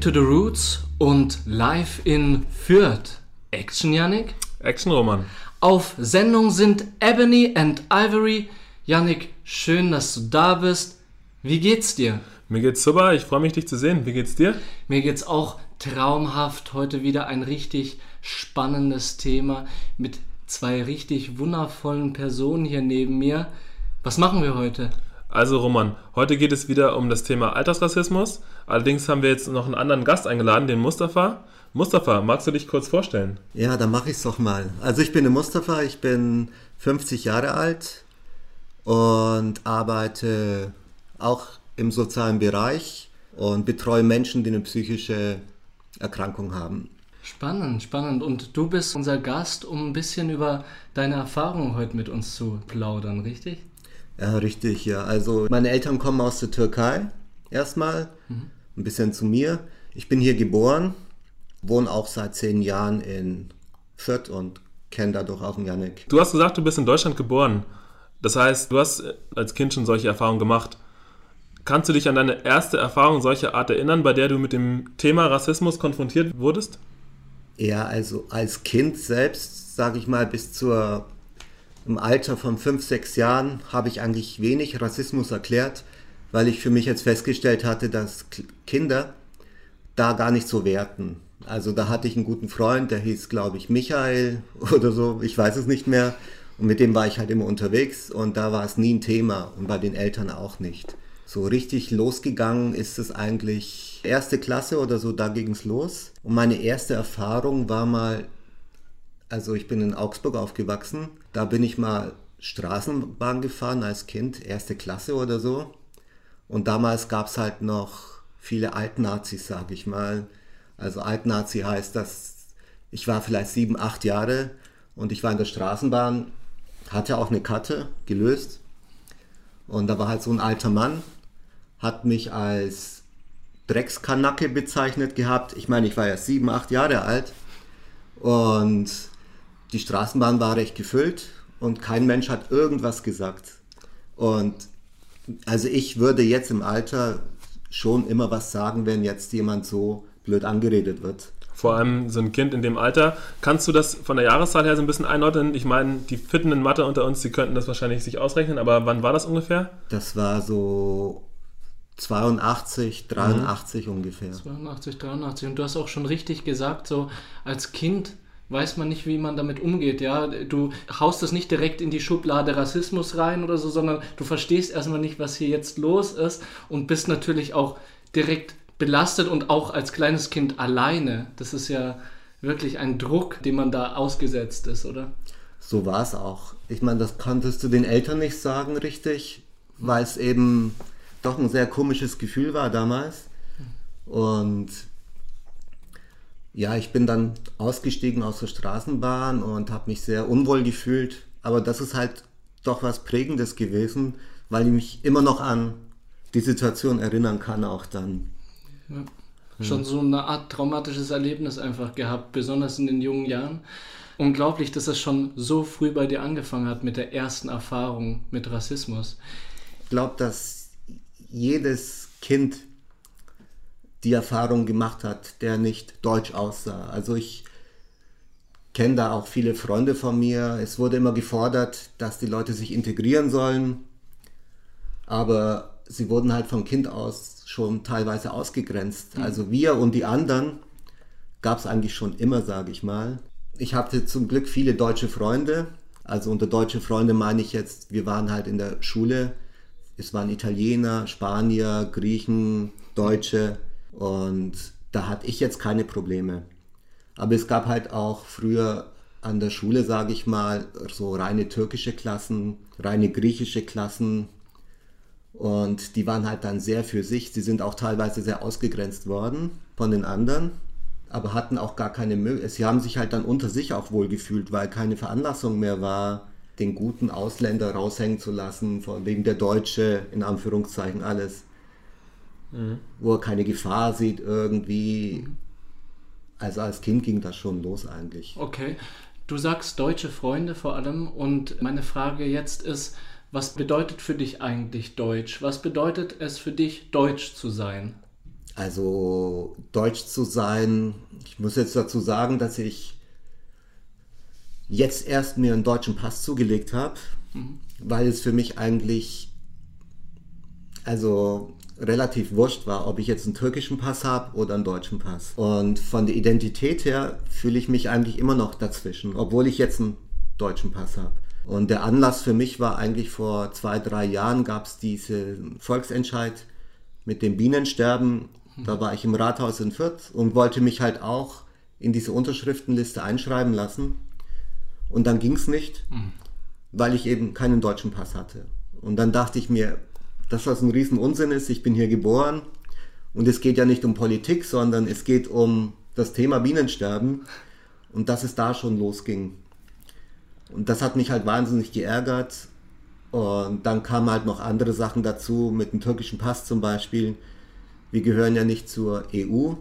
Back to the Roots und live in Fürth. Action, Yannick? Action, Roman. Auf Sendung sind Ebony and Ivory. Yannick, schön, dass du da bist. Wie geht's dir? Mir geht's super, ich freue mich, dich zu sehen. Wie geht's dir? Mir geht's auch traumhaft. Heute wieder ein richtig spannendes Thema mit zwei richtig wundervollen Personen hier neben mir. Was machen wir heute? Also Roman, heute geht es wieder um das Thema Altersrassismus. Allerdings haben wir jetzt noch einen anderen Gast eingeladen, den Mustafa. Mustafa, magst du dich kurz vorstellen? Ja, dann mache ich es doch mal. Also ich bin der Mustafa, ich bin 50 Jahre alt und arbeite auch im sozialen Bereich und betreue Menschen, die eine psychische Erkrankung haben. Spannend, spannend. Und du bist unser Gast, um ein bisschen über deine Erfahrungen heute mit uns zu plaudern, richtig? Ja, richtig, ja. Also meine Eltern kommen aus der Türkei erstmal, mhm. ein bisschen zu mir. Ich bin hier geboren, wohne auch seit zehn Jahren in Fürth und kenne dadurch auch Janik. Du hast gesagt, du bist in Deutschland geboren. Das heißt, du hast als Kind schon solche Erfahrungen gemacht. Kannst du dich an deine erste Erfahrung solcher Art erinnern, bei der du mit dem Thema Rassismus konfrontiert wurdest? Ja, also als Kind selbst, sage ich mal, bis zur im Alter von fünf, sechs Jahren habe ich eigentlich wenig Rassismus erklärt, weil ich für mich jetzt festgestellt hatte, dass Kinder da gar nicht so werten. Also da hatte ich einen guten Freund, der hieß, glaube ich, Michael oder so, ich weiß es nicht mehr. Und mit dem war ich halt immer unterwegs und da war es nie ein Thema und bei den Eltern auch nicht. So richtig losgegangen ist es eigentlich erste Klasse oder so, da ging es los. Und meine erste Erfahrung war mal also ich bin in Augsburg aufgewachsen. Da bin ich mal Straßenbahn gefahren als Kind, erste Klasse oder so. Und damals gab es halt noch viele Altnazis, sage ich mal. Also Altnazi heißt, dass ich war vielleicht sieben, acht Jahre und ich war in der Straßenbahn, hatte auch eine Karte gelöst. Und da war halt so ein alter Mann, hat mich als Dreckskanacke bezeichnet gehabt. Ich meine, ich war ja sieben, acht Jahre alt. Und die Straßenbahn war recht gefüllt und kein Mensch hat irgendwas gesagt. Und also ich würde jetzt im Alter schon immer was sagen, wenn jetzt jemand so blöd angeredet wird. Vor allem so ein Kind in dem Alter. Kannst du das von der Jahreszahl her so ein bisschen einordnen? Ich meine, die Fitten in Mathe unter uns, die könnten das wahrscheinlich sich ausrechnen, aber wann war das ungefähr? Das war so 82, 83 mhm. ungefähr. 82, 83. Und du hast auch schon richtig gesagt, so als Kind weiß man nicht, wie man damit umgeht. Ja, du haust das nicht direkt in die Schublade Rassismus rein oder so, sondern du verstehst erstmal nicht, was hier jetzt los ist und bist natürlich auch direkt belastet und auch als kleines Kind alleine. Das ist ja wirklich ein Druck, dem man da ausgesetzt ist, oder? So war es auch. Ich meine, das konntest du den Eltern nicht sagen, richtig, weil es eben doch ein sehr komisches Gefühl war damals. Und ja, ich bin dann ausgestiegen aus der Straßenbahn und habe mich sehr unwohl gefühlt. Aber das ist halt doch was Prägendes gewesen, weil ich mich immer noch an die Situation erinnern kann, auch dann. Ja. Schon so eine Art traumatisches Erlebnis einfach gehabt, besonders in den jungen Jahren. Unglaublich, dass es schon so früh bei dir angefangen hat mit der ersten Erfahrung mit Rassismus. Ich glaube, dass jedes Kind die Erfahrung gemacht hat, der nicht deutsch aussah. Also ich kenne da auch viele Freunde von mir. Es wurde immer gefordert, dass die Leute sich integrieren sollen, aber sie wurden halt vom Kind aus schon teilweise ausgegrenzt. Mhm. Also wir und die anderen gab es eigentlich schon immer, sage ich mal. Ich hatte zum Glück viele deutsche Freunde. Also unter deutsche Freunde meine ich jetzt, wir waren halt in der Schule. Es waren Italiener, Spanier, Griechen, Deutsche. Und da hatte ich jetzt keine Probleme. Aber es gab halt auch früher an der Schule, sage ich mal, so reine türkische Klassen, reine griechische Klassen. Und die waren halt dann sehr für sich. Sie sind auch teilweise sehr ausgegrenzt worden von den anderen, aber hatten auch gar keine Möglichkeit. Sie haben sich halt dann unter sich auch wohlgefühlt, weil keine Veranlassung mehr war, den guten Ausländer raushängen zu lassen, von wegen der Deutsche, in Anführungszeichen alles mhm. wo er keine Gefahr sieht irgendwie. Also als Kind ging das schon los eigentlich. Okay. Du sagst deutsche Freunde vor allem und meine Frage jetzt ist, was bedeutet für dich eigentlich Deutsch? Was bedeutet es für dich, Deutsch zu sein? Also deutsch zu sein, ich muss jetzt dazu sagen, dass ich jetzt erst mir einen deutschen Pass zugelegt habe, mhm. weil es für mich eigentlich also relativ wurscht war, ob ich jetzt einen türkischen Pass habe oder einen deutschen Pass. Und von der Identität her fühle ich mich eigentlich immer noch dazwischen, obwohl ich jetzt einen deutschen Pass habe. Und der Anlass für mich war eigentlich vor zwei, drei Jahren gab es diesen Volksentscheid mit dem Bienensterben. Da war ich im Rathaus in Fürth und wollte mich halt auch in diese Unterschriftenliste einschreiben lassen. Und dann ging es nicht, mhm. weil ich eben keinen deutschen Pass hatte. Und dann dachte ich mir, dass das ein Riesenunsinn ist. Ich bin hier geboren und es geht ja nicht um Politik, sondern es geht um das Thema Bienensterben und dass es da schon losging. Und das hat mich halt wahnsinnig geärgert. Und dann kamen halt noch andere Sachen dazu, mit dem türkischen Pass zum Beispiel. Wir gehören ja nicht zur EU.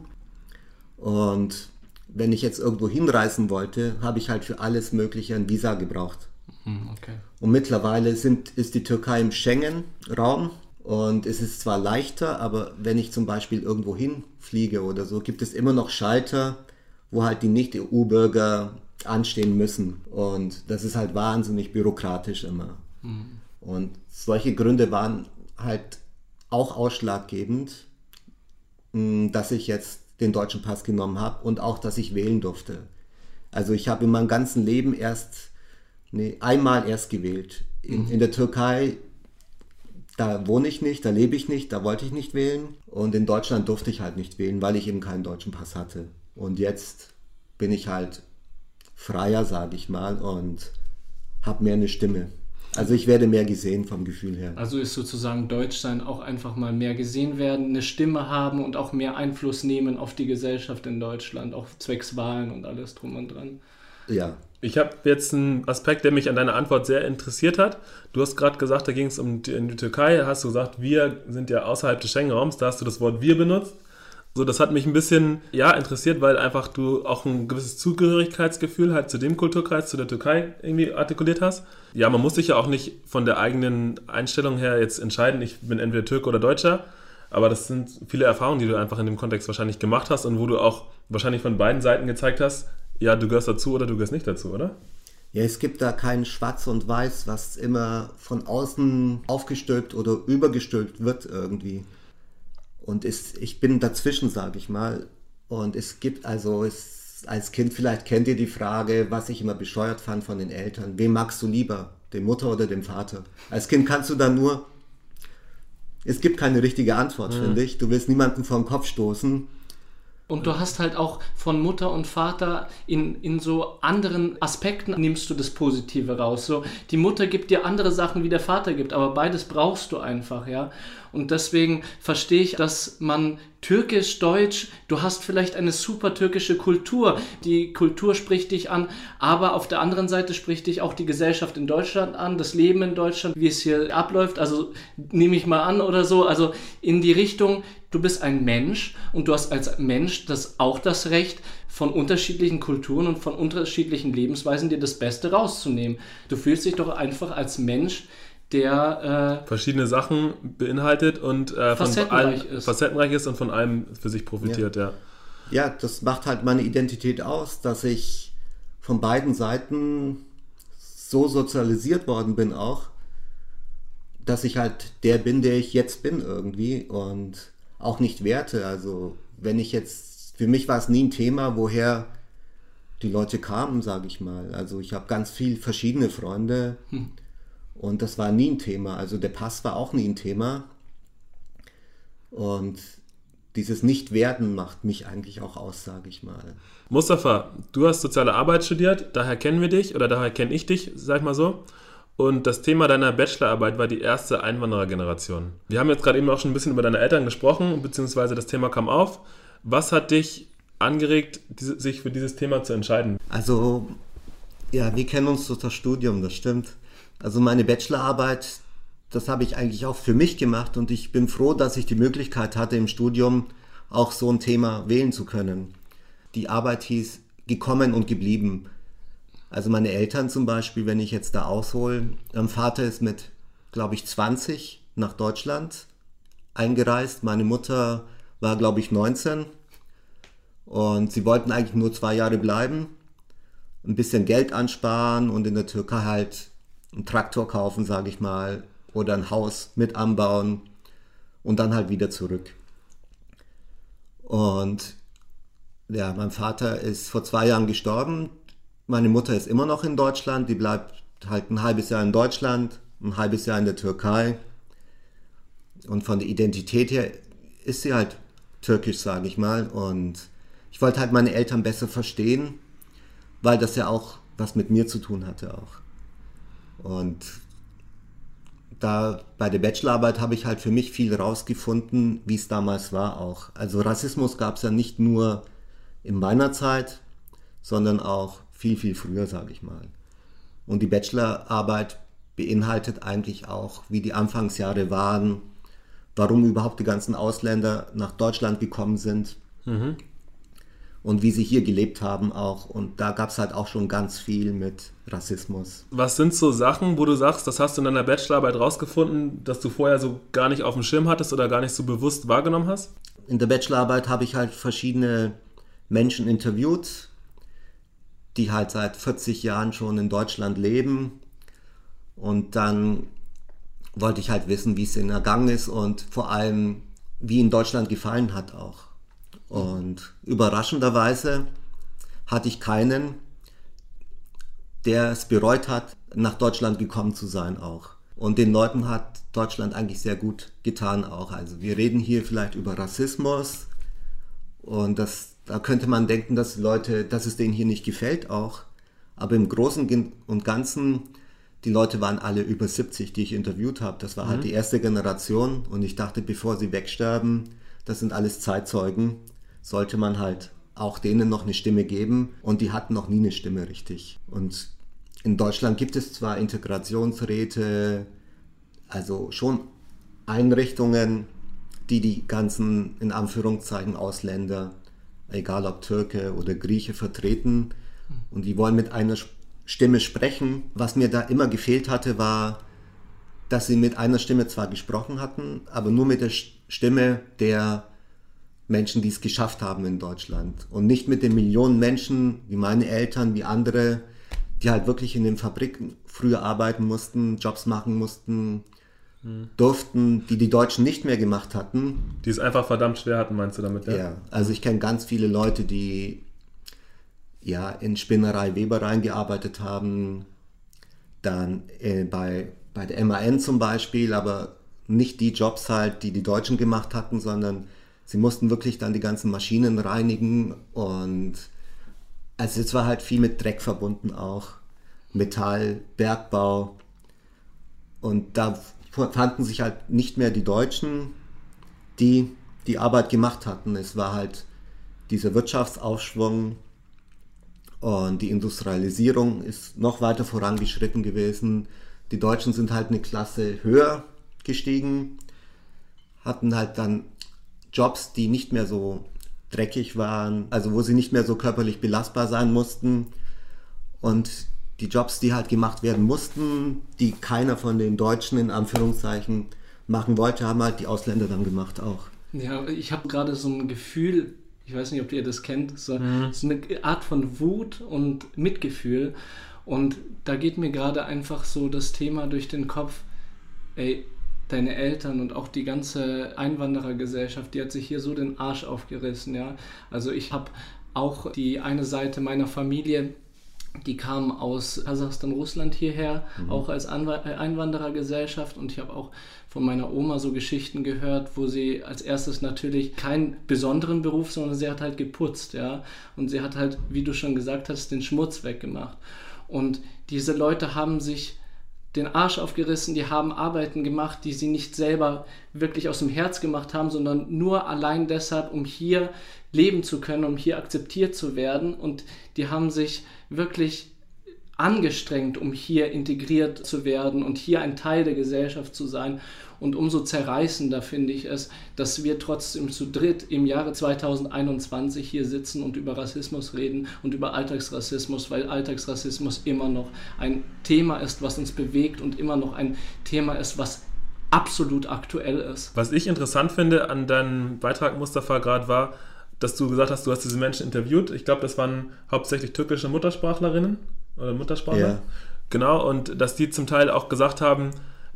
Und wenn ich jetzt irgendwo hinreisen wollte, habe ich halt für alles Mögliche ein Visa gebraucht. Hm, okay. Und mittlerweile sind, ist die Türkei im Schengen-Raum und es ist zwar leichter, aber wenn ich zum Beispiel irgendwo hinfliege oder so, gibt es immer noch Schalter, wo halt die Nicht-EU-Bürger anstehen müssen. Und das ist halt wahnsinnig bürokratisch immer. Mhm. Und solche Gründe waren halt auch ausschlaggebend, hm, dass ich jetzt den deutschen Pass genommen habe und auch, dass ich wählen durfte. Also ich habe in meinem ganzen Leben erst, nee, einmal erst gewählt. In, mhm. in der Türkei, da wohne ich nicht, da lebe ich nicht, da wollte ich nicht wählen. Und in Deutschland durfte ich halt nicht wählen, weil ich eben keinen deutschen Pass hatte. Und jetzt bin ich halt freier, sage ich mal, und habe mehr eine Stimme. Also ich werde mehr gesehen vom Gefühl her. Also ist sozusagen Deutschsein auch einfach mal mehr gesehen werden, eine Stimme haben und auch mehr Einfluss nehmen auf die Gesellschaft in Deutschland, auch zwecks Wahlen und alles drum und dran. Ja. Ich habe jetzt einen Aspekt, der mich an deiner Antwort sehr interessiert hat. Du hast gerade gesagt, da ging es um die, die Türkei, hast du gesagt, wir sind ja außerhalb des Schengen-Raums, da hast du das Wort wir benutzt. So, das hat mich ein bisschen ja, interessiert, weil einfach du auch ein gewisses Zugehörigkeitsgefühl halt zu dem Kulturkreis, zu der Türkei irgendwie artikuliert hast. Ja, man muss sich ja auch nicht von der eigenen Einstellung her jetzt entscheiden, ich bin entweder Türke oder Deutscher. Aber das sind viele Erfahrungen, die du einfach in dem Kontext wahrscheinlich gemacht hast und wo du auch wahrscheinlich von beiden Seiten gezeigt hast, ja, du gehörst dazu oder du gehörst nicht dazu, oder? Ja, es gibt da kein Schwarz und Weiß, was immer von außen aufgestülpt oder übergestülpt wird irgendwie. Und es, ich bin dazwischen, sage ich mal. Und es gibt also, es, als Kind vielleicht kennt ihr die Frage, was ich immer bescheuert fand von den Eltern. Wem magst du lieber, den Mutter oder den Vater? Als Kind kannst du dann nur, es gibt keine richtige Antwort, mhm. finde ich. Du willst niemanden vor den Kopf stoßen. Und du hast halt auch von Mutter und Vater in, in so anderen Aspekten nimmst du das Positive raus. So, die Mutter gibt dir andere Sachen, wie der Vater gibt, aber beides brauchst du einfach, ja. Und deswegen verstehe ich, dass man türkisch, deutsch, du hast vielleicht eine super türkische Kultur. Die Kultur spricht dich an, aber auf der anderen Seite spricht dich auch die Gesellschaft in Deutschland an, das Leben in Deutschland, wie es hier abläuft. Also nehme ich mal an oder so. Also in die Richtung, du bist ein Mensch und du hast als Mensch das auch das Recht, von unterschiedlichen Kulturen und von unterschiedlichen Lebensweisen dir das Beste rauszunehmen. Du fühlst dich doch einfach als Mensch der äh, verschiedene Sachen beinhaltet und äh, facettenreich, ist. facettenreich ist und von allem für sich profitiert, ja. ja. Ja, das macht halt meine Identität aus, dass ich von beiden Seiten so sozialisiert worden bin auch, dass ich halt der bin, der ich jetzt bin irgendwie und auch nicht werte. Also wenn ich jetzt, für mich war es nie ein Thema, woher die Leute kamen, sage ich mal. Also ich habe ganz viel verschiedene Freunde. Hm und das war nie ein Thema. Also der Pass war auch nie ein Thema. Und dieses Nicht-Werden macht mich eigentlich auch aus, sage ich mal. Mustafa, du hast soziale Arbeit studiert, daher kennen wir dich oder daher kenne ich dich, sag ich mal so. Und das Thema deiner Bachelorarbeit war die erste Einwanderergeneration. Wir haben jetzt gerade eben auch schon ein bisschen über deine Eltern gesprochen, beziehungsweise das Thema kam auf. Was hat dich angeregt, sich für dieses Thema zu entscheiden? Also, ja, wir kennen uns durch das Studium, das stimmt. Also meine Bachelorarbeit, das habe ich eigentlich auch für mich gemacht und ich bin froh, dass ich die Möglichkeit hatte, im Studium auch so ein Thema wählen zu können. Die Arbeit hieß gekommen und geblieben. Also meine Eltern zum Beispiel, wenn ich jetzt da aushole, mein Vater ist mit, glaube ich, 20 nach Deutschland eingereist. Meine Mutter war, glaube ich, 19 und sie wollten eigentlich nur zwei Jahre bleiben, ein bisschen Geld ansparen und in der Türkei halt einen Traktor kaufen, sage ich mal, oder ein Haus mit anbauen und dann halt wieder zurück. Und ja, mein Vater ist vor zwei Jahren gestorben. Meine Mutter ist immer noch in Deutschland. Die bleibt halt ein halbes Jahr in Deutschland, ein halbes Jahr in der Türkei. Und von der Identität her ist sie halt türkisch, sage ich mal. Und ich wollte halt meine Eltern besser verstehen, weil das ja auch was mit mir zu tun hatte auch. Und da bei der Bachelorarbeit habe ich halt für mich viel rausgefunden, wie es damals war auch. Also Rassismus gab es ja nicht nur in meiner Zeit, sondern auch viel, viel früher, sage ich mal. Und die Bachelorarbeit beinhaltet eigentlich auch, wie die Anfangsjahre waren, warum überhaupt die ganzen Ausländer nach Deutschland gekommen sind mhm. und wie sie hier gelebt haben auch. Und da gab es halt auch schon ganz viel mit Rassismus. Was sind so Sachen, wo du sagst, das hast du in deiner Bachelorarbeit rausgefunden, dass du vorher so gar nicht auf dem Schirm hattest oder gar nicht so bewusst wahrgenommen hast? In der Bachelorarbeit habe ich halt verschiedene Menschen interviewt, die halt seit 40 Jahren schon in Deutschland leben. Und dann wollte ich halt wissen, wie es ihnen ergangen ist und vor allem, wie in Deutschland gefallen hat auch. Und überraschenderweise hatte ich keinen, der es bereut hat, nach Deutschland gekommen zu sein auch. Und den Leuten hat Deutschland eigentlich sehr gut getan auch. Also wir reden hier vielleicht über Rassismus und das, da könnte man denken, dass Leute, dass es denen hier nicht gefällt auch. Aber im Großen und Ganzen die Leute waren alle über 70, die ich interviewt habe. Das war halt mhm. halt die erste Generation und ich dachte, bevor sie wegsterben, das sind alles Zeitzeugen, sollte man halt auch denen noch eine Stimme geben und die hatten noch nie eine Stimme richtig. Und in Deutschland gibt es zwar Integrationsräte, also schon Einrichtungen, die die ganzen, in Anführungszeichen, Ausländer, egal ob Türke oder Grieche, vertreten und die wollen mit einer Stimme sprechen. Was mir da immer gefehlt hatte, war, dass sie mit einer Stimme zwar gesprochen hatten, aber nur mit der Stimme der Menschen, die es geschafft haben in Deutschland. Und nicht mit den Millionen Menschen, wie meine Eltern, wie andere, die halt wirklich in den Fabriken früher arbeiten mussten, Jobs machen mussten. Durften, die die Deutschen nicht mehr gemacht hatten. Die es einfach verdammt schwer hatten, meinst du damit? Ja, ja also ich kenne ganz viele Leute, die ja, in Spinnerei, Webereien gearbeitet haben, dann äh, bei, bei der MAN zum Beispiel, aber nicht die Jobs halt, die die Deutschen gemacht hatten, sondern sie mussten wirklich dann die ganzen Maschinen reinigen und also es war halt viel mit Dreck verbunden auch, Metall, Bergbau und da fanden sich halt nicht mehr die Deutschen, die die Arbeit gemacht hatten. Es war halt dieser Wirtschaftsaufschwung, und die Industrialisierung ist noch weiter vorangeschritten gewesen. Die Deutschen sind halt eine Klasse höher gestiegen, hatten halt dann Jobs, die nicht mehr so dreckig waren, also wo sie nicht mehr so körperlich belastbar sein mussten. Und die Jobs, die halt gemacht werden mussten, die keiner von den Deutschen in Anführungszeichen machen wollte, haben halt die Ausländer dann gemacht auch. Ja, ich habe gerade so ein Gefühl, ich weiß nicht, ob ihr das kennt, so, mhm. so eine Art von Wut und Mitgefühl. Und da geht mir gerade einfach so das Thema durch den Kopf, ey, deine Eltern und auch die ganze Einwanderergesellschaft, die hat sich hier so den Arsch aufgerissen, ja. Also ich habe auch die eine Seite meiner Familie, die kam aus Kasachstan, Russland hierher, mhm. auch als Einwanderergesellschaft. Und ich habe auch von meiner Oma so Geschichten gehört, wo sie als erstes natürlich keinen besonderen Beruf, sondern sie hat halt geputzt, ja. Und sie hat halt, wie du schon gesagt hast, den Schmutz weggemacht. Und diese Leute haben sich den Arsch aufgerissen, die haben Arbeiten gemacht, die sie nicht selber wirklich aus dem Herz gemacht haben, sondern nur allein deshalb, um hier leben zu können, um hier akzeptiert zu werden. Und die haben sich wirklich angestrengt, um hier integriert zu werden und hier ein Teil der Gesellschaft zu sein. Und umso zerreißender finde ich es, dass wir trotzdem zu dritt im Jahre 2021 hier sitzen und über Rassismus reden und über Alltagsrassismus, weil Alltagsrassismus immer noch ein Thema ist, was uns bewegt und immer noch ein Thema ist, was absolut aktuell ist. Was ich interessant finde an deinem Beitrag, Mustafa, gerade war, dass du gesagt hast, du hast diese Menschen interviewt. Ich glaube, das waren hauptsächlich türkische Muttersprachlerinnen oder Muttersprachler. Ja. Genau, und dass die zum Teil auch gesagt haben,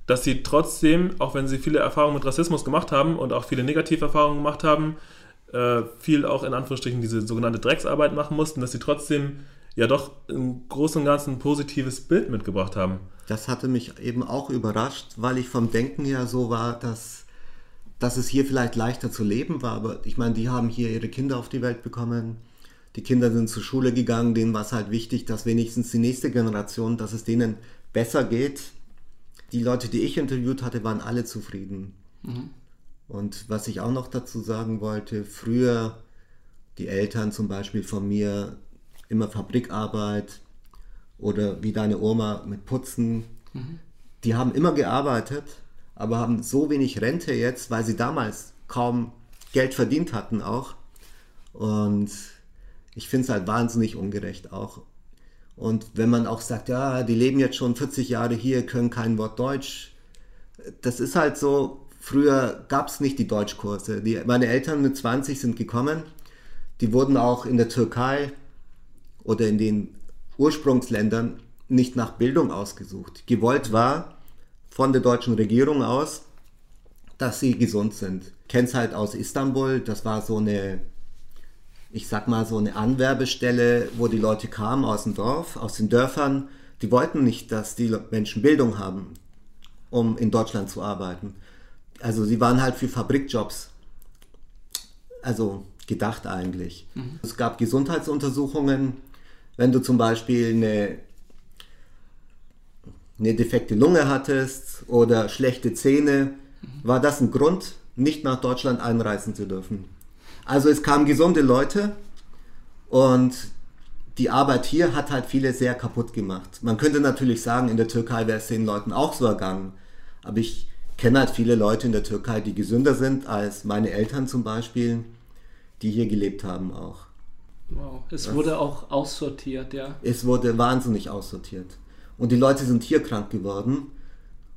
dass sie trotzdem, auch wenn sie viele Erfahrungen mit Rassismus gemacht haben und auch viele Negativerfahrungen gemacht haben, äh, viel auch in Anführungsstrichen diese sogenannte Drecksarbeit machen mussten, dass sie trotzdem ja doch im Großen und Ganzen ein positives Bild mitgebracht haben. Das hatte mich eben auch überrascht, weil ich vom Denken her so war, dass, dass es hier vielleicht leichter zu leben war. Aber ich meine, die haben hier ihre Kinder auf die Welt bekommen. Die Kinder sind zur Schule gegangen, denen war es halt wichtig, dass wenigstens die nächste Generation, dass es denen besser geht. Die Leute, die ich interviewt hatte, waren alle zufrieden. Mhm. Und was ich auch noch dazu sagen wollte, früher die Eltern zum Beispiel von mir immer Fabrikarbeit oder wie deine Oma mit Putzen, mhm. die haben immer gearbeitet, aber haben so wenig Rente jetzt, weil sie damals kaum Geld verdient hatten auch. Und ich finde es halt wahnsinnig ungerecht auch. Und wenn man auch sagt, ja, die leben jetzt schon 40 Jahre hier, können kein Wort Deutsch, das ist halt so, Früher gab es nicht die Deutschkurse. Die, meine Eltern mit 20 sind gekommen. Die wurden auch in der Türkei oder in den Ursprungsländern nicht nach Bildung ausgesucht. Gewollt war von der deutschen Regierung aus, dass sie gesund sind. Kenn's halt aus Istanbul, das war so eine, ich sag mal, so eine Anwerbestelle, wo die Leute kamen aus dem Dorf, aus den Dörfern. Die wollten nicht, dass die Menschen Bildung haben, um in Deutschland zu arbeiten also sie waren halt für Fabrikjobs, also gedacht eigentlich. Mhm. Es gab Gesundheitsuntersuchungen, wenn du zum Beispiel eine, eine defekte Lunge hattest oder schlechte Zähne, mhm. war das ein Grund, nicht nach Deutschland einreisen zu dürfen. Also es kamen gesunde Leute und die Arbeit hier hat halt viele sehr kaputt gemacht. Man könnte natürlich sagen, in der Türkei wäre es den Leuten auch so ergangen. Aber ich kenne halt viele Leute in der Türkei, die gesünder sind als meine Eltern zum Beispiel, die hier gelebt haben auch. Wow, es das, wurde auch aussortiert, ja. Es wurde wahnsinnig aussortiert. Und die Leute sind hier krank geworden.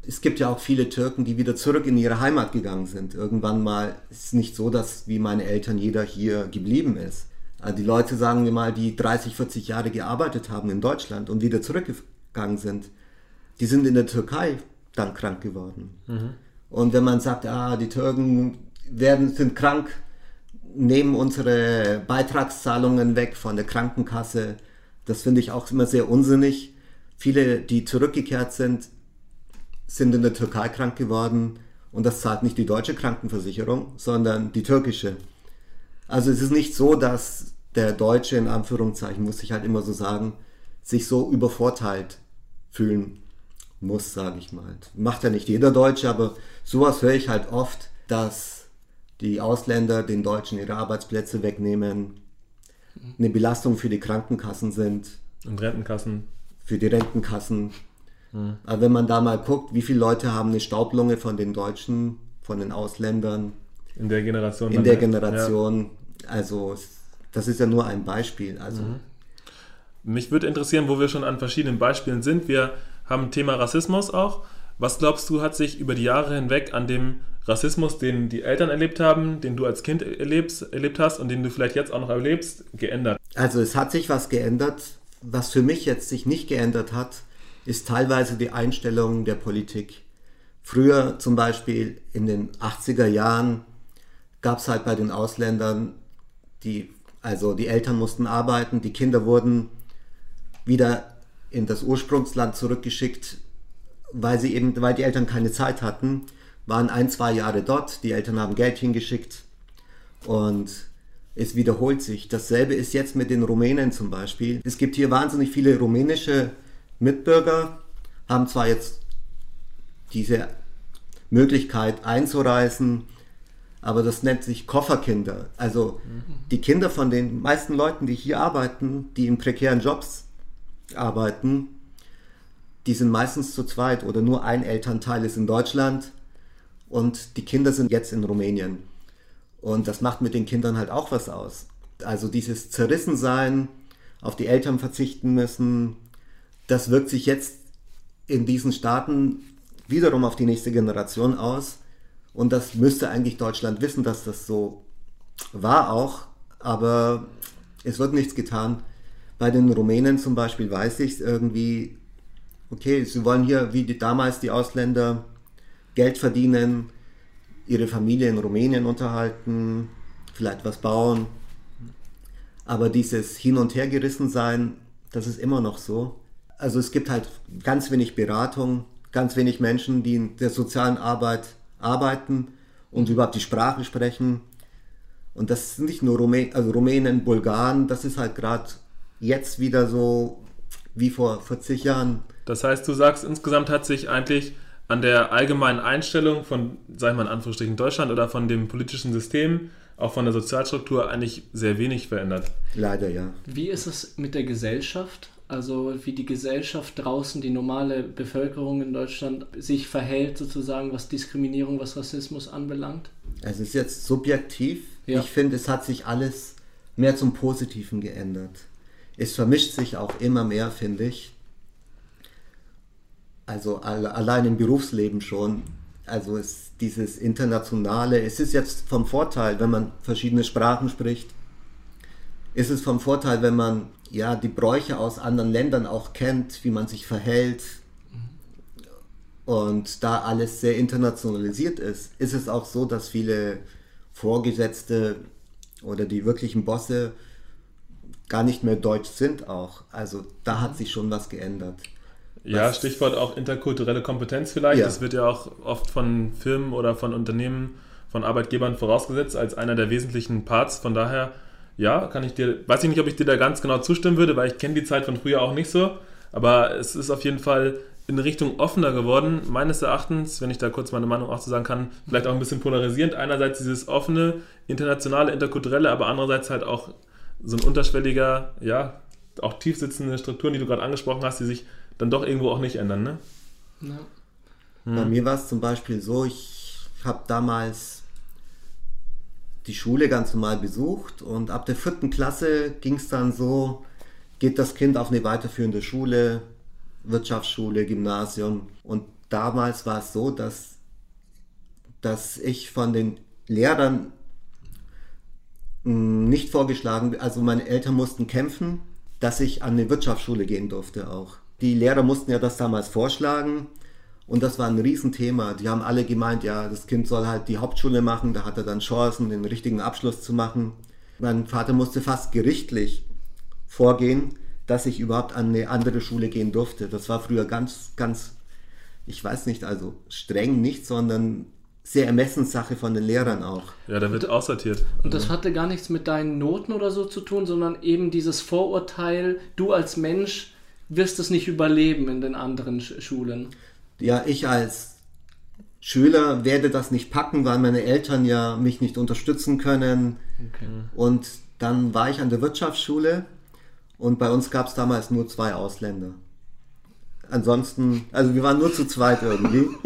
Es gibt ja auch viele Türken, die wieder zurück in ihre Heimat gegangen sind. Irgendwann mal ist es nicht so, dass wie meine Eltern jeder hier geblieben ist. Also die Leute, sagen wir mal, die 30, 40 Jahre gearbeitet haben in Deutschland und wieder zurückgegangen sind, die sind in der Türkei dann krank geworden. Mhm. Und wenn man sagt, ah, die Türken werden, sind krank, nehmen unsere Beitragszahlungen weg von der Krankenkasse, das finde ich auch immer sehr unsinnig. Viele, die zurückgekehrt sind, sind in der Türkei krank geworden und das zahlt nicht die deutsche Krankenversicherung, sondern die türkische. Also es ist nicht so, dass der Deutsche, in Anführungszeichen, muss ich halt immer so sagen, sich so übervorteilt fühlen muss, sage ich mal. Macht ja nicht jeder Deutsche, aber sowas höre ich halt oft, dass die Ausländer den Deutschen ihre Arbeitsplätze wegnehmen, eine Belastung für die Krankenkassen sind. Und Rentenkassen. Für die Rentenkassen. Mhm. Aber wenn man da mal guckt, wie viele Leute haben eine Staublunge von den Deutschen, von den Ausländern. In der Generation. In der ne? Generation. Ja. Also das ist ja nur ein Beispiel. Also. Mhm. Mich würde interessieren, wo wir schon an verschiedenen Beispielen sind. Wir haben Thema Rassismus auch. Was glaubst du, hat sich über die Jahre hinweg an dem Rassismus, den die Eltern erlebt haben, den du als Kind erlebst, erlebt hast und den du vielleicht jetzt auch noch erlebst, geändert? Also es hat sich was geändert. Was für mich jetzt sich nicht geändert hat, ist teilweise die Einstellung der Politik. Früher zum Beispiel in den 80er Jahren gab es halt bei den Ausländern, die, also die Eltern mussten arbeiten, die Kinder wurden wieder in das Ursprungsland zurückgeschickt, weil sie eben, weil die Eltern keine Zeit hatten, waren ein, zwei Jahre dort, die Eltern haben Geld hingeschickt und es wiederholt sich. Dasselbe ist jetzt mit den Rumänen zum Beispiel. Es gibt hier wahnsinnig viele rumänische Mitbürger, haben zwar jetzt diese Möglichkeit einzureisen, aber das nennt sich Kofferkinder. Also die Kinder von den meisten Leuten, die hier arbeiten, die in prekären Jobs arbeiten, die sind meistens zu zweit oder nur ein Elternteil ist in Deutschland und die Kinder sind jetzt in Rumänien. Und das macht mit den Kindern halt auch was aus. Also dieses Zerrissensein, auf die Eltern verzichten müssen, das wirkt sich jetzt in diesen Staaten wiederum auf die nächste Generation aus. Und das müsste eigentlich Deutschland wissen, dass das so war auch, aber es wird nichts getan. Bei den Rumänen zum Beispiel weiß ich es irgendwie, okay, sie wollen hier wie die, damals die Ausländer Geld verdienen, ihre Familie in Rumänien unterhalten, vielleicht was bauen. Aber dieses Hin- und Hergerissen sein, das ist immer noch so. Also es gibt halt ganz wenig Beratung, ganz wenig Menschen, die in der sozialen Arbeit arbeiten und überhaupt die Sprache sprechen. Und das sind nicht nur Rumä also Rumänen, Bulgaren, das ist halt gerade jetzt wieder so wie vor 40 Jahren. Das heißt, du sagst, insgesamt hat sich eigentlich an der allgemeinen Einstellung von, sag ich mal in Anführungsstrichen, Deutschland oder von dem politischen System, auch von der Sozialstruktur eigentlich sehr wenig verändert. Leider ja. Wie ist es mit der Gesellschaft? Also wie die Gesellschaft draußen, die normale Bevölkerung in Deutschland sich verhält sozusagen, was Diskriminierung, was Rassismus anbelangt? Es ist jetzt subjektiv. Ja. Ich finde, es hat sich alles mehr zum Positiven geändert. Es vermischt sich auch immer mehr, finde ich. Also alle, allein im Berufsleben schon. Also es, dieses Internationale, es ist jetzt vom Vorteil, wenn man verschiedene Sprachen spricht. Ist es vom Vorteil, wenn man ja die Bräuche aus anderen Ländern auch kennt, wie man sich verhält. Und da alles sehr internationalisiert ist, ist es auch so, dass viele Vorgesetzte oder die wirklichen Bosse gar nicht mehr deutsch sind auch. Also da hat sich schon was geändert. Ja, Was- Stichwort auch interkulturelle Kompetenz vielleicht. Ja. Das wird ja auch oft von Firmen oder von Unternehmen, von Arbeitgebern vorausgesetzt als einer der wesentlichen Parts. Von daher, ja, kann ich dir, weiß ich nicht, ob ich dir da ganz genau zustimmen würde, weil ich kenne die Zeit von früher auch nicht so. Aber es ist auf jeden Fall in Richtung offener geworden, meines Erachtens, wenn ich da kurz meine Meinung auch zu sagen kann, vielleicht auch ein bisschen polarisierend. Einerseits dieses offene, internationale, interkulturelle, aber andererseits halt auch so ein unterschwelliger, ja, auch tiefsitzende Strukturen, die du gerade angesprochen hast, die sich dann doch irgendwo auch nicht ändern, ne? Ja. Bei mir war es zum Beispiel so, ich habe damals die Schule ganz normal besucht und ab der vierten Klasse ging es dann so, geht das Kind auf eine weiterführende Schule, Wirtschaftsschule, Gymnasium. Und damals war es so, dass, dass ich von den Lehrern mh, nicht vorgeschlagen, also meine Eltern mussten kämpfen, dass ich an eine Wirtschaftsschule gehen durfte auch. Die Lehrer mussten ja das damals vorschlagen und das war ein Riesenthema. Die haben alle gemeint, ja, das Kind soll halt die Hauptschule machen, da hat er dann Chancen, den richtigen Abschluss zu machen. Mein Vater musste fast gerichtlich vorgehen, dass ich überhaupt an eine andere Schule gehen durfte. Das war früher ganz, ganz, ich weiß nicht, also streng nicht, sondern sehr Ermessenssache von den Lehrern auch. Ja, da wird aussortiert. Und das hatte gar nichts mit deinen Noten oder so zu tun, sondern eben dieses Vorurteil, du als Mensch wirst es nicht überleben in den anderen Sch Schulen. Ja, ich als Schüler werde das nicht packen, weil meine Eltern ja mich nicht unterstützen können. Okay. Und dann war ich an der Wirtschaftsschule und bei uns gab es damals nur zwei Ausländer. Ansonsten, also wir waren nur zu zweit irgendwie.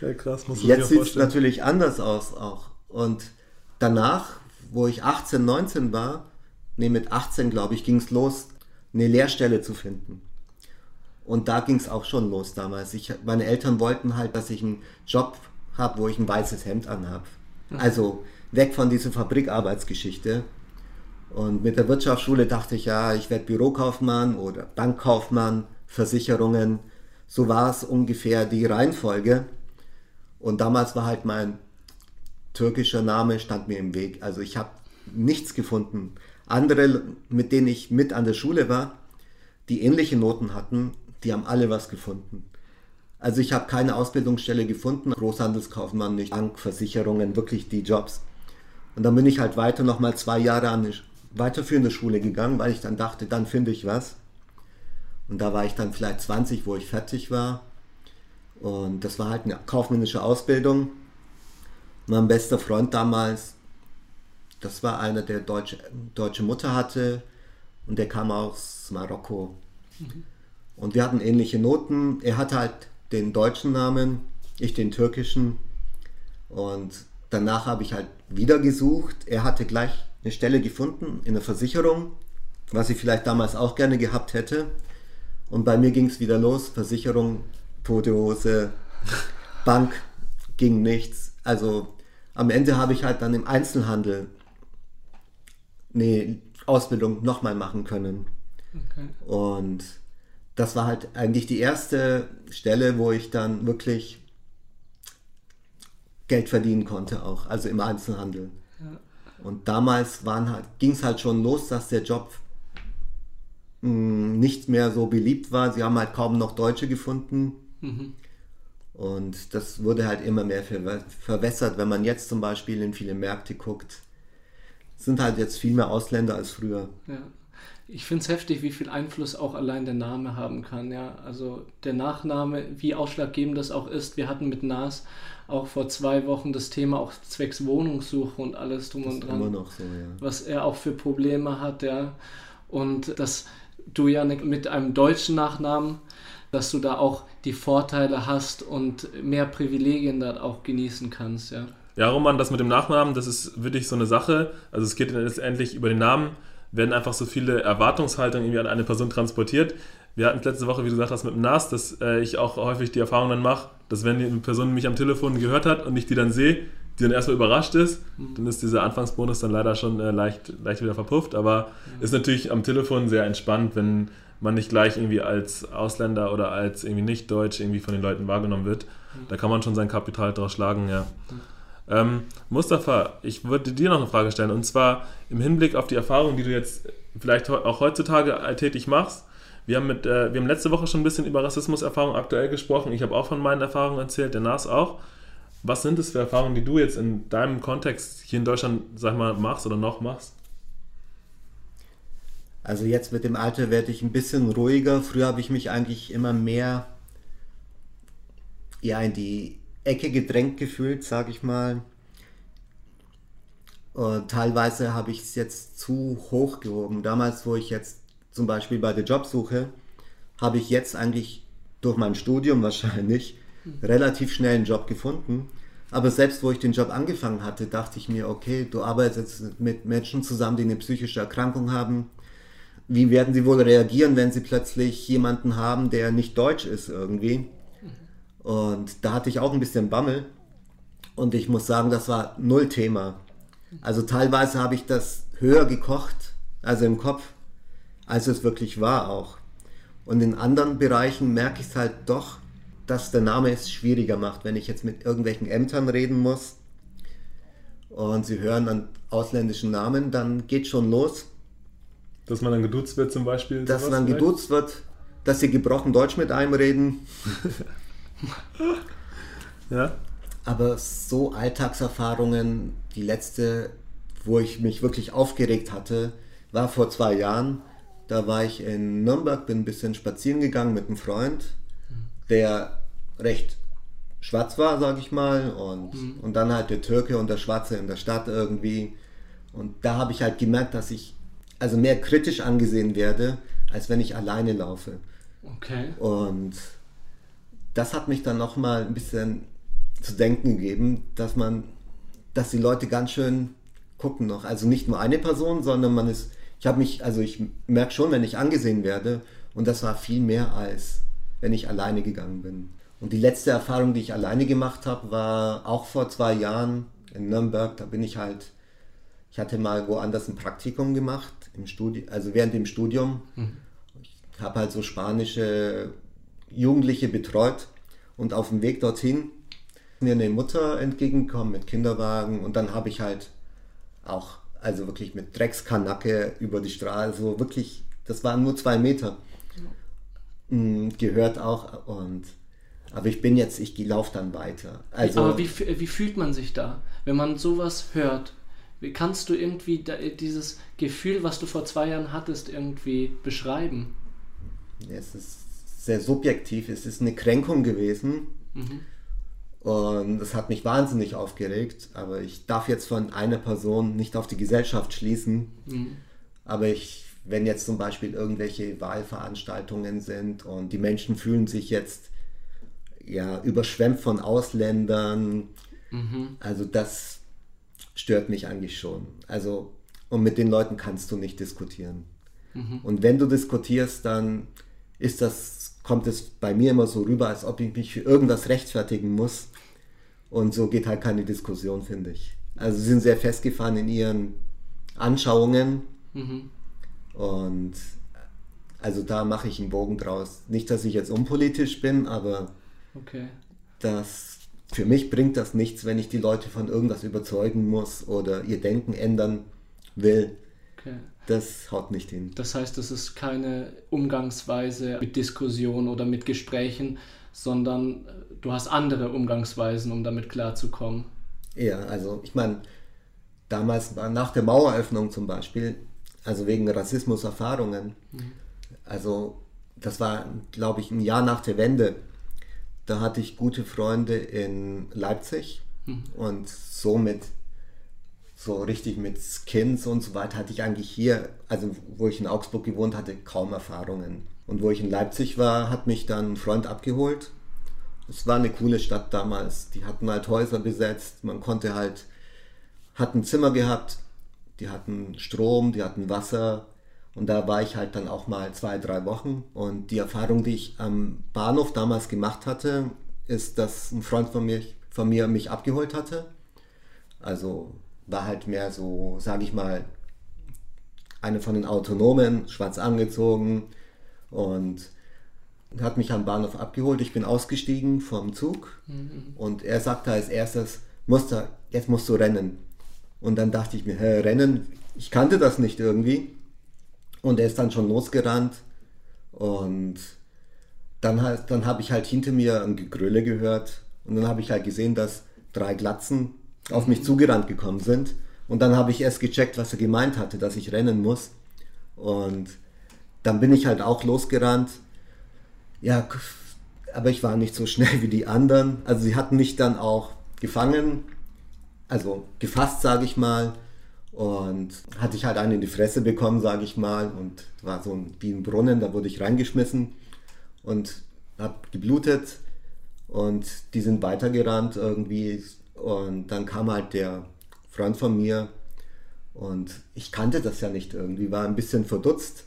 Ja, krass, muss Jetzt sieht es natürlich anders aus auch. Und danach, wo ich 18, 19 war, nee, mit 18 glaube ich, ging es los, eine Lehrstelle zu finden. Und da ging es auch schon los damals. Ich, meine Eltern wollten halt, dass ich einen Job habe, wo ich ein weißes Hemd anhab. Also weg von dieser Fabrikarbeitsgeschichte. Und mit der Wirtschaftsschule dachte ich, ja, ich werde Bürokaufmann oder Bankkaufmann, Versicherungen. So war es ungefähr die Reihenfolge. Und damals war halt mein türkischer Name stand mir im Weg. Also ich habe nichts gefunden. Andere, mit denen ich mit an der Schule war, die ähnliche Noten hatten, die haben alle was gefunden. Also ich habe keine Ausbildungsstelle gefunden, Großhandelskaufmann nicht, Bank, Versicherungen, wirklich die Jobs. Und dann bin ich halt weiter nochmal zwei Jahre an eine weiterführende Schule gegangen, weil ich dann dachte, dann finde ich was. Und da war ich dann vielleicht 20, wo ich fertig war. Und das war halt eine kaufmännische Ausbildung. Mein bester Freund damals, das war einer, der deutsche, deutsche Mutter hatte und der kam aus Marokko. Und wir hatten ähnliche Noten. Er hatte halt den deutschen Namen, ich den türkischen. Und danach habe ich halt wieder gesucht. Er hatte gleich eine Stelle gefunden in der Versicherung, was ich vielleicht damals auch gerne gehabt hätte. Und bei mir ging es wieder los, Versicherung, tote Hose. Bank ging nichts. Also am Ende habe ich halt dann im Einzelhandel eine Ausbildung nochmal machen können. Okay. Und das war halt eigentlich die erste Stelle, wo ich dann wirklich Geld verdienen konnte auch, also im Einzelhandel. Ja. Und damals halt, ging es halt schon los, dass der Job mh, hm, nicht mehr so beliebt war. Sie haben halt kaum noch Deutsche gefunden. Mhm. Und das wurde halt immer mehr ver verwässert. Wenn man jetzt zum Beispiel in viele Märkte guckt, sind halt jetzt viel mehr Ausländer als früher. Ja. Ich finde es heftig, wie viel Einfluss auch allein der Name haben kann. Ja, also der Nachname, wie ausschlaggebend das auch ist. Wir hatten mit Nas auch vor zwei Wochen das Thema auch zwecks Wohnungssuche und alles drum das und dran. Immer noch so, ja. Was er auch für Probleme hat, ja. Und dass du ja mit einem deutschen Nachnamen, dass du da auch die Vorteile hast und mehr Privilegien da auch genießen kannst, ja. Ja, Roman, das mit dem Nachnamen, das ist wirklich so eine Sache. Also es geht letztendlich über den Namen werden einfach so viele Erwartungshaltungen irgendwie an eine Person transportiert. Wir hatten es letzte Woche, wie du gesagt hast, mit dem NAS, dass äh, ich auch häufig die Erfahrung dann mache, dass wenn die Person mich am Telefon gehört hat und ich die dann sehe, die dann erstmal überrascht ist, mhm. dann ist dieser Anfangsbonus dann leider schon äh, leicht, leicht wieder verpufft. Aber mhm. ist natürlich am Telefon sehr entspannt, wenn man nicht gleich irgendwie als Ausländer oder als irgendwie nicht Deutsch irgendwie von den Leuten wahrgenommen wird. Mhm. Da kann man schon sein Kapital draus schlagen, ja. Ähm, Mustafa, ich würde dir noch eine Frage stellen und zwar im Hinblick auf die Erfahrung, die du jetzt vielleicht auch heutzutage alltäglich machst. Wir haben, mit, äh, wir haben letzte Woche schon ein bisschen über Rassismuserfahrungen aktuell gesprochen. Ich habe auch von meinen Erfahrungen erzählt, der Nas auch. Was sind es für Erfahrungen, die du jetzt in deinem Kontext hier in Deutschland, sag mal, machst oder noch machst? Also jetzt mit dem Alter werde ich ein bisschen ruhiger. Früher habe ich mich eigentlich immer mehr ja, in die Ecke gedrängt gefühlt, sage ich mal. Teilweise habe ich es jetzt zu hoch gehoben. Damals, wo ich jetzt zum Beispiel bei der Jobsuche, habe ich jetzt eigentlich durch mein Studium wahrscheinlich relativ schnell einen Job gefunden. Aber selbst wo ich den Job angefangen hatte, dachte ich mir, okay, du arbeitest mit Menschen zusammen, die eine psychische Erkrankung haben. Wie werden sie wohl reagieren, wenn sie plötzlich jemanden haben, der nicht deutsch ist irgendwie? Und da hatte ich auch ein bisschen Bammel. Und ich muss sagen, das war null Thema. Also teilweise habe ich das höher gekocht, also im Kopf, als es wirklich war auch. Und in anderen Bereichen merke ich es halt doch, dass der Name es schwieriger macht, wenn ich jetzt mit irgendwelchen Ämtern reden muss und sie hören an ausländischen Namen, dann geht schon los. Dass man dann geduzt wird zum Beispiel? Dass man dann geduzt wird, dass sie gebrochen Deutsch mit einem reden. ja. Aber so Alltagserfahrungen, die letzte, wo ich mich wirklich aufgeregt hatte, war vor zwei Jahren. Da war ich in Nürnberg, bin ein bisschen spazieren gegangen mit einem Freund, der recht schwarz war, sag ich mal, und, mhm. und dann halt der Türke und der Schwarze in der Stadt irgendwie. Und da habe ich halt gemerkt, dass ich also mehr kritisch angesehen werde, als wenn ich alleine laufe. Okay. Und das hat mich dann nochmal ein bisschen zu denken gegeben, dass man, dass die Leute ganz schön gucken noch. Also nicht nur eine Person, sondern man ist, ich habe mich, also ich merke schon, wenn ich angesehen werde, und das war viel mehr als wenn ich alleine gegangen bin. Und die letzte Erfahrung, die ich alleine gemacht habe, war auch vor zwei Jahren in Nürnberg. Da bin ich halt, ich hatte mal woanders ein Praktikum gemacht, im Studium, also während dem Studium. Mhm. Ich habe halt so spanische Jugendliche betreut und auf dem Weg dorthin mir eine Mutter entgegengekommen mit Kinderwagen und dann habe ich halt auch, also wirklich mit Dreckskanacke über die Straße, so wirklich, das waren nur zwei Meter, mhm. gehört auch und aber ich bin jetzt, ich laufe dann weiter. Also, aber wie, wie fühlt man sich da, wenn man sowas hört? Wie kannst du irgendwie da, dieses Gefühl, was du vor zwei Jahren hattest, irgendwie beschreiben? Es ist sehr subjektiv. Es ist eine Kränkung gewesen. Mhm. Und das hat mich wahnsinnig aufgeregt. Aber ich darf jetzt von einer Person nicht auf die Gesellschaft schließen. Mhm. Aber ich, wenn jetzt zum Beispiel irgendwelche Wahlveranstaltungen sind und die Menschen fühlen sich jetzt ja überschwemmt von Ausländern, mhm. also das stört mich eigentlich schon. Also und mit den Leuten kannst du nicht diskutieren. Mhm. Und wenn du diskutierst, dann ist das kommt es bei mir immer so rüber, als ob ich mich für irgendwas rechtfertigen muss. Und so geht halt keine Diskussion, finde ich. Also sie sind sehr festgefahren in ihren Anschauungen. Mhm. Und also da mache ich einen Bogen draus. Nicht, dass ich jetzt unpolitisch bin, aber okay. das für mich bringt das nichts, wenn ich die Leute von irgendwas überzeugen muss oder ihr Denken ändern will. Okay. Das haut nicht hin. Das heißt, das ist keine Umgangsweise mit Diskussion oder mit Gesprächen, sondern äh, du hast andere Umgangsweisen, um damit klarzukommen. Ja, also ich meine, damals war nach der Maueröffnung zum Beispiel, also wegen Rassismuserfahrungen, mhm. also das war, glaube ich, ein Jahr nach der Wende, da hatte ich gute Freunde in Leipzig mhm. und somit so richtig mit Skins und so weiter hatte ich eigentlich hier, also wo ich in Augsburg gewohnt hatte, kaum Erfahrungen. Und wo ich in Leipzig war, hat mich dann ein Freund abgeholt. Es war eine coole Stadt damals. Die hatten halt Häuser besetzt. Man konnte halt, hat ein Zimmer gehabt. Die hatten Strom, die hatten Wasser. Und da war ich halt dann auch mal zwei, drei Wochen. Und die Erfahrung, die ich am Bahnhof damals gemacht hatte, ist, dass ein Freund von mir, von mir mich abgeholt hatte. Also war halt mehr so, sage ich mal, eine von den Autonomen, schwarz angezogen und hat mich am Bahnhof abgeholt. Ich bin ausgestiegen vom Zug mhm. und er sagte als erstes, musst du, jetzt musst du rennen. Und dann dachte ich mir, hä, rennen? Ich kannte das nicht irgendwie. Und er ist dann schon losgerannt und dann, halt, dann habe ich halt hinter mir ein Gegröle gehört und dann habe ich halt gesehen, dass drei Glatzen auf mich zugerannt gekommen sind. Und dann habe ich erst gecheckt, was er gemeint hatte, dass ich rennen muss. Und dann bin ich halt auch losgerannt. Ja, aber ich war nicht so schnell wie die anderen. Also sie hatten mich dann auch gefangen, also gefasst, sage ich mal. Und hatte ich halt einen in die Fresse bekommen, sage ich mal. Und war so ein, wie ein Brunnen, da wurde ich reingeschmissen und habe geblutet. Und die sind weitergerannt irgendwie und dann kam halt der Freund von mir und ich kannte das ja nicht irgendwie, war ein bisschen verdutzt.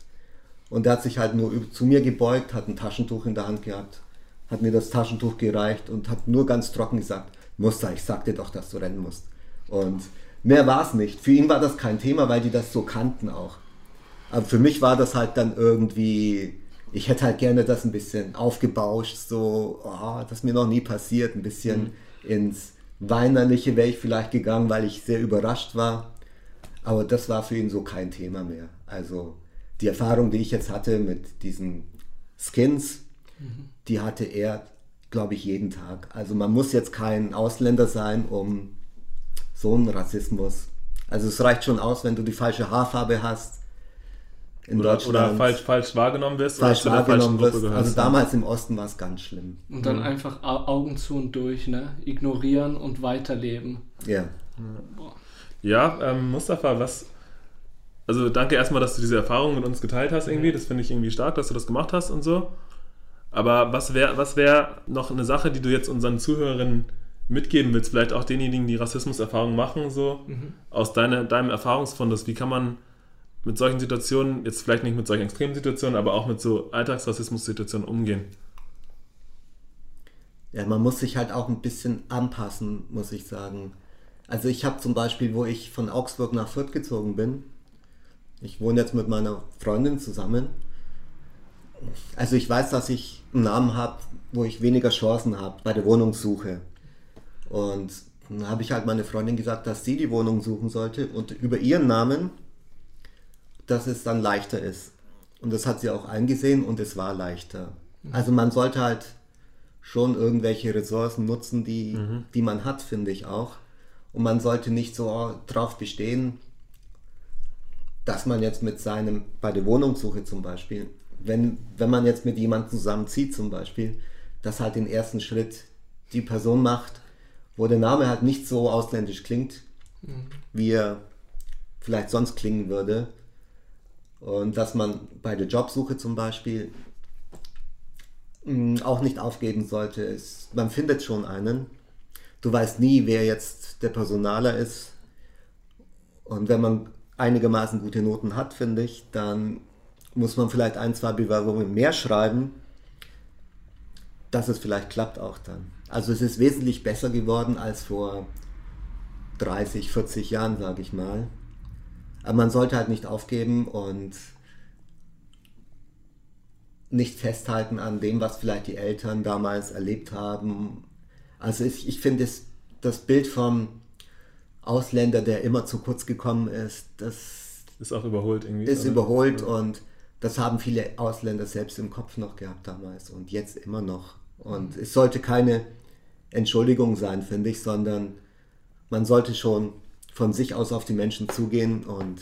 Und der hat sich halt nur zu mir gebeugt, hat ein Taschentuch in der Hand gehabt, hat mir das Taschentuch gereicht und hat nur ganz trocken gesagt, Muster, ich sagte doch, dass du rennen musst. Und mehr war es nicht. Für ihn war das kein Thema, weil die das so kannten auch. Aber für mich war das halt dann irgendwie, ich hätte halt gerne das ein bisschen aufgebauscht, so, oh, das ist mir noch nie passiert, ein bisschen mhm. ins Weinerliche wäre ich vielleicht gegangen, weil ich sehr überrascht war. Aber das war für ihn so kein Thema mehr. Also die Erfahrung, die ich jetzt hatte mit diesen Skins, mhm. die hatte er, glaube ich, jeden Tag. Also man muss jetzt kein Ausländer sein, um so einen Rassismus. Also es reicht schon aus, wenn du die falsche Haarfarbe hast in oder, Deutschland. Oder falsch, falsch wahrgenommen wirst falsch oder wahrgenommen wirst. Also damals im Osten war es ganz schlimm. Und dann mhm. einfach Augen zu und durch, ne? Ignorieren und weiterleben. Ja. Ja, ähm, Mustafa, was. Also danke erstmal, dass du diese Erfahrung mit uns geteilt hast irgendwie. Das finde ich irgendwie stark, dass du das gemacht hast und so. Aber was wäre was wär noch eine Sache, die du jetzt unseren Zuhörerinnen mitgeben willst? Vielleicht auch denjenigen, die Rassismuserfahrungen machen, so mhm. aus deine, deinem Erfahrungsfundus. Wie kann man mit solchen Situationen, jetzt vielleicht nicht mit solchen extremen Situationen, aber auch mit so Alltagsrassismus-Situationen umgehen? Ja, man muss sich halt auch ein bisschen anpassen, muss ich sagen. Also ich habe zum Beispiel, wo ich von Augsburg nach Fürth gezogen bin, ich wohne jetzt mit meiner Freundin zusammen. Also ich weiß, dass ich einen Namen habe, wo ich weniger Chancen habe bei der Wohnungssuche. Und dann habe ich halt meine Freundin gesagt, dass sie die Wohnung suchen sollte und über ihren Namen dass es dann leichter ist. Und das hat sie auch eingesehen und es war leichter. Also man sollte halt schon irgendwelche Ressourcen nutzen, die, mhm. die man hat, finde ich auch. Und man sollte nicht so drauf bestehen, dass man jetzt mit seinem, bei der Wohnungssuche zum Beispiel, wenn, wenn man jetzt mit jemandem zusammenzieht zum Beispiel, dass halt den ersten Schritt die Person macht, wo der Name halt nicht so ausländisch klingt, mhm. wie er vielleicht sonst klingen würde. Und dass man bei der Jobsuche zum Beispiel mm, auch nicht aufgeben sollte. Ist, man findet schon einen. Du weißt nie, wer jetzt der Personaler ist. Und wenn man einigermaßen gute Noten hat, finde ich, dann muss man vielleicht ein, zwei Bewerbungen mehr schreiben, dass es vielleicht klappt auch dann. Also es ist wesentlich besser geworden als vor 30, 40 Jahren, sage ich mal. Aber man sollte halt nicht aufgeben und nicht festhalten an dem, was vielleicht die Eltern damals erlebt haben. Also ich, ich finde das, das Bild vom Ausländer, der immer zu kurz gekommen ist, das ist auch überholt irgendwie. Ist oder? überholt Ja. und das haben viele Ausländer selbst im Kopf noch gehabt damals und jetzt immer noch. Und es sollte keine Entschuldigung sein, finde ich, sondern man sollte schon von sich aus auf die Menschen zugehen und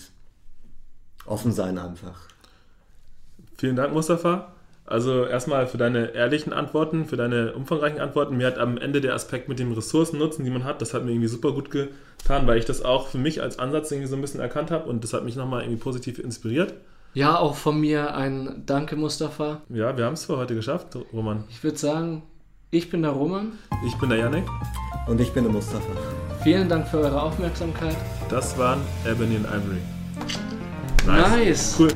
offen sein einfach. Vielen Dank, Mustafa. Also erstmal für deine ehrlichen Antworten, für deine umfangreichen Antworten. Mir hat am Ende der Aspekt mit dem Ressourcennutzen, die man hat, das hat mir irgendwie super gut getan, weil ich das auch für mich als Ansatz irgendwie so ein bisschen erkannt habe und das hat mich nochmal irgendwie positiv inspiriert. Ja, auch von mir ein Danke, Mustafa. Ja, wir haben es für heute geschafft, Roman. Ich würde sagen, ich bin der Roman. Ich bin der Yannick. Und ich bin der Mustafa. Vielen Dank für eure Aufmerksamkeit. Das waren Ebony and Ivory. Nice. Cool.